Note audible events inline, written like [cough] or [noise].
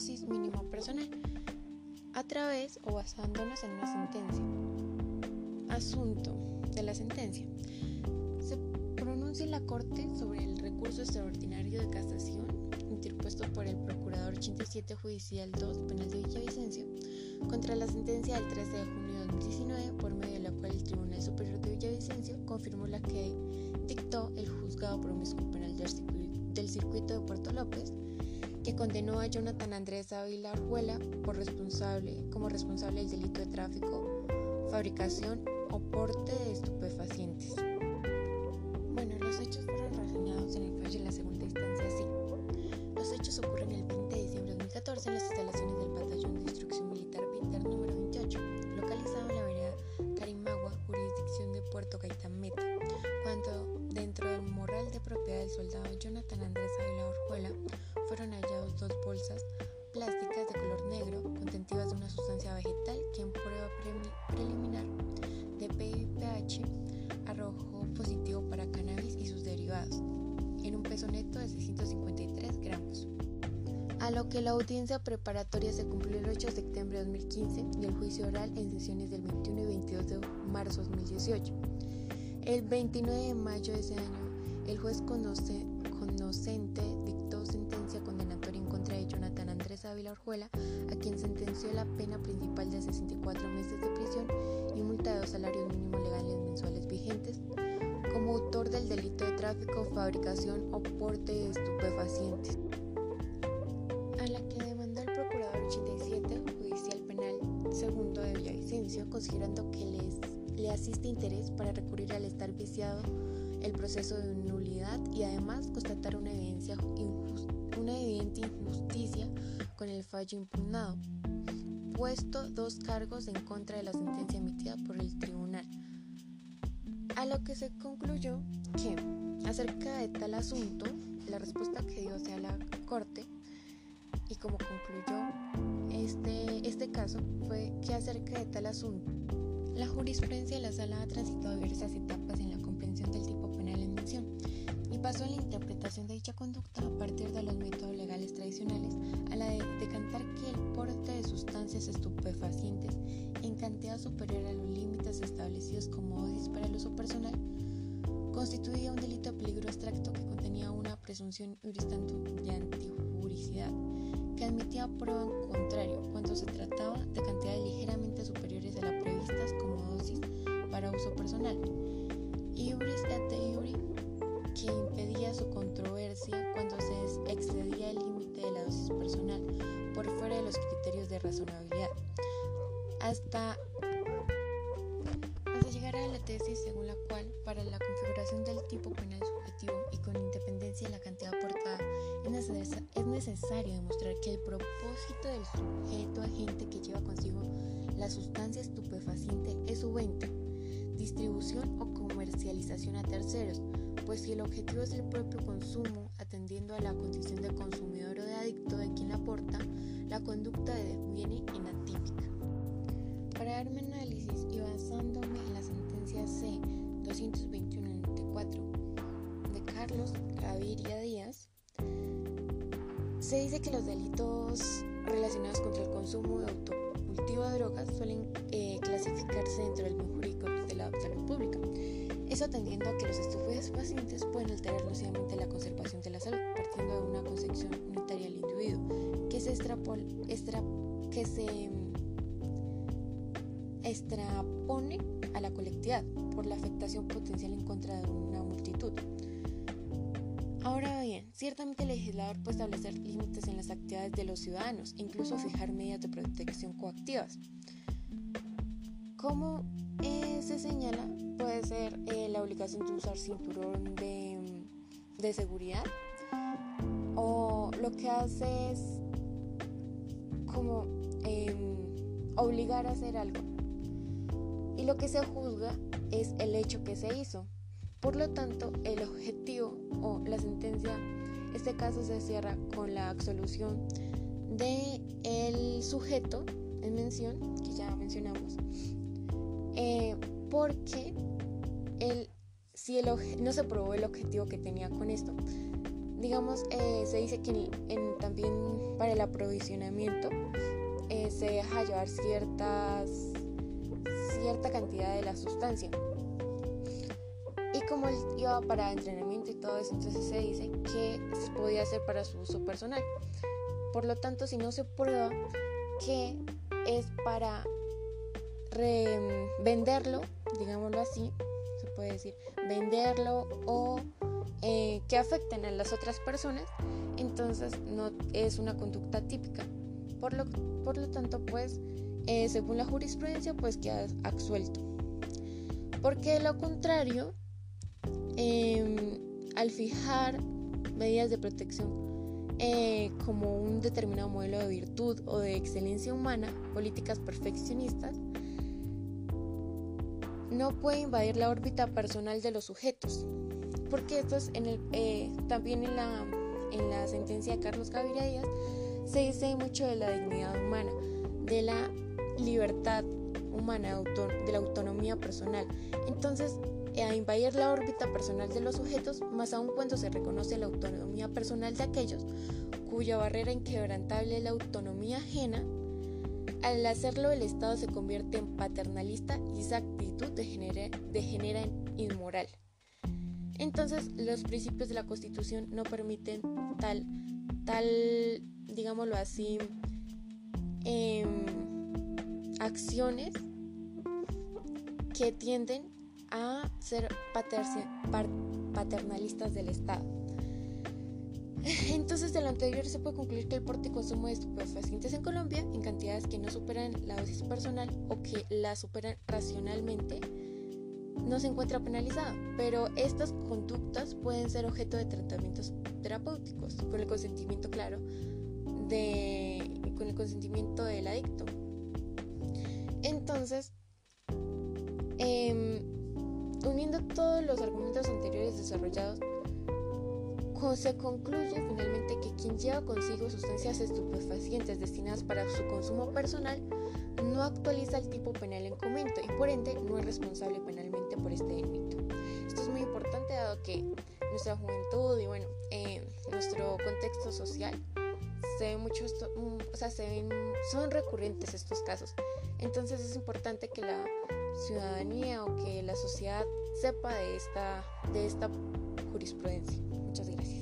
dosis mínima personal a través o basándonos en una sentencia. Asunto de la sentencia. Se pronuncia la Corte sobre el recurso extraordinario de casación interpuesto por el Procurador 87 Judicial 2 Penal de Villavicencio contra la sentencia del 13 de junio de 2019 por medio de la cual el Tribunal Superior de Villavicencio confirmó la que dictó el juzgado promiscuo penal del circuito de Puerto López que condenó a Jonathan Andrés Ávila Arjuela por responsable, como responsable del delito de tráfico, fabricación o porte de estupefacientes. Bueno, los hechos fueron reseñados en el fallo de la segunda instancia así. Los hechos ocurren el 20 de diciembre de 2014 en las instalaciones del Batallón de Instrucción Militar Víter número 28, localizado en la vereda Carimagua, jurisdicción de Puerto Meta, lo que la audiencia preparatoria se cumplió el 8 de septiembre de 2015 y el juicio oral en sesiones del 21 y 22 de marzo de 2018. El 29 de mayo de ese año, el juez conoce, conocente dictó sentencia condenatoria en contra de Jonathan Andrés Ávila Orjuela, a quien sentenció la pena principal de 64 meses de prisión y multa de dos salarios mínimos legales mensuales vigentes, como autor del delito de tráfico, fabricación o porte de estupefacientes. Villavicencio, considerando que les, le asiste interés para recurrir al estar viciado el proceso de nulidad y además constatar una, evidencia una evidente injusticia con el fallo impugnado, puesto dos cargos en contra de la sentencia emitida por el tribunal. A lo que se concluyó que, acerca de tal asunto, la respuesta que dio hacia la Corte, y como concluyó este, este caso, fue que acerca de tal asunto, la jurisprudencia de la sala ha transitado diversas etapas en la comprensión del tipo penal en mención y pasó a la interpretación de dicha conducta a partir de los métodos legales tradicionales a la de decantar que el porte de sustancias estupefacientes en cantidad superior a los límites establecidos como dosis para el uso personal constituía un delito de peligro abstracto que contenía una presunción jurisdicción de antijuricidad que admitía prueba en contrario cuando se trataba de cantidades ligeramente superiores a las previstas como dosis para uso personal. Iuris et iuri, que impedía su controversia cuando se excedía el límite de la dosis personal por fuera de los criterios de razonabilidad. Hasta hasta llegar a la tesis según la cual, para la configuración del tipo penal subjetivo y con independencia de la cantidad aportada, es necesario demostrar que el propósito del sujeto agente que lleva consigo la sustancia estupefaciente es su venta, distribución o comercialización a terceros, pues si el objetivo es el propio consumo, atendiendo a la condición de consumidor o de adicto de quien la aporta, la conducta deviene en atípica. Para darme análisis y basándome en la sentencia C 221-94 de Carlos Gaviria Díaz, se dice que los delitos relacionados contra el consumo de autocultivo de drogas suelen eh, clasificarse dentro del jurídico de la salud pública. Eso atendiendo a que los estupefacientes pueden alterar nocivamente la conservación de la salud, partiendo de una concepción unitaria del individuo, que se, extrapol, extra, que se extrapone a la colectividad por la afectación potencial en contra de una multitud. Ahora bien, ciertamente el legislador puede establecer límites en las actividades de los ciudadanos, incluso fijar medidas de protección coactivas. Como eh, se señala, puede ser eh, la obligación de usar cinturón de, seguridad o lo que hace es como eh, obligar a hacer algo y lo que se juzga es el hecho que se hizo. Por lo tanto, el objetivo o la sentencia, este caso se cierra con la absolución de el sujeto en mención, que ya mencionamos, eh, porque el, si el no se probó el objetivo que tenía con esto, digamos, eh, se dice que también para el aprovisionamiento eh, se deja llevar ciertas, cierta cantidad de la sustancia. Y como él iba para entrenamiento y todo eso, entonces se dice que se podía hacer para su uso personal. Por lo tanto, si no se prueba que es para venderlo, digámoslo así, se puede decir, venderlo o eh, que afecten a las otras personas, entonces no es una conducta típica. Por lo, por lo tanto, pues, eh, según la jurisprudencia, pues queda absuelto. Porque de lo contrario, em, al fijar medidas de protección eh, como un determinado modelo de virtud o de excelencia humana, políticas perfeccionistas, no puede invadir la órbita personal de los sujetos, porque esto es eh, también en la, en la sentencia de Carlos Gaviria se dice mucho de la dignidad humana, de la libertad humana, de la autonomía personal. Entonces, a invadir la órbita personal de los sujetos, más aún cuando se reconoce la autonomía personal de aquellos cuya barrera inquebrantable es la autonomía ajena, al hacerlo el Estado se convierte en paternalista y esa actitud degenera, en inmoral. Entonces los principios de la Constitución no permiten tal, tal digámoslo así, em, acciones que tienden a ser paternalistas del Estado. [laughs] Entonces, de lo anterior se puede concluir que el porte y consumo de estupefacientes en Colombia, en cantidades que no superan la dosis personal o que la superan racionalmente, no se encuentra penalizado, pero estas conductas pueden ser objeto de tratamientos terapéuticos, con el consentimiento claro de, con el consentimiento del adicto. Entonces, eh, Uniendo todos los argumentos anteriores desarrollados, se concluye finalmente que quien lleva consigo sustancias estupefacientes destinadas para su consumo personal no actualiza el tipo penal en comento y por ende no es responsable penalmente por este delito. Esto es muy importante dado que nuestra juventud y bueno, eh, nuestro contexto social se ven muchos, mm, o sea, se ven, son recurrentes estos casos. Entonces es importante que la ciudadanía o que la sociedad sepa de esta, de esta jurisprudencia. Muchas gracias.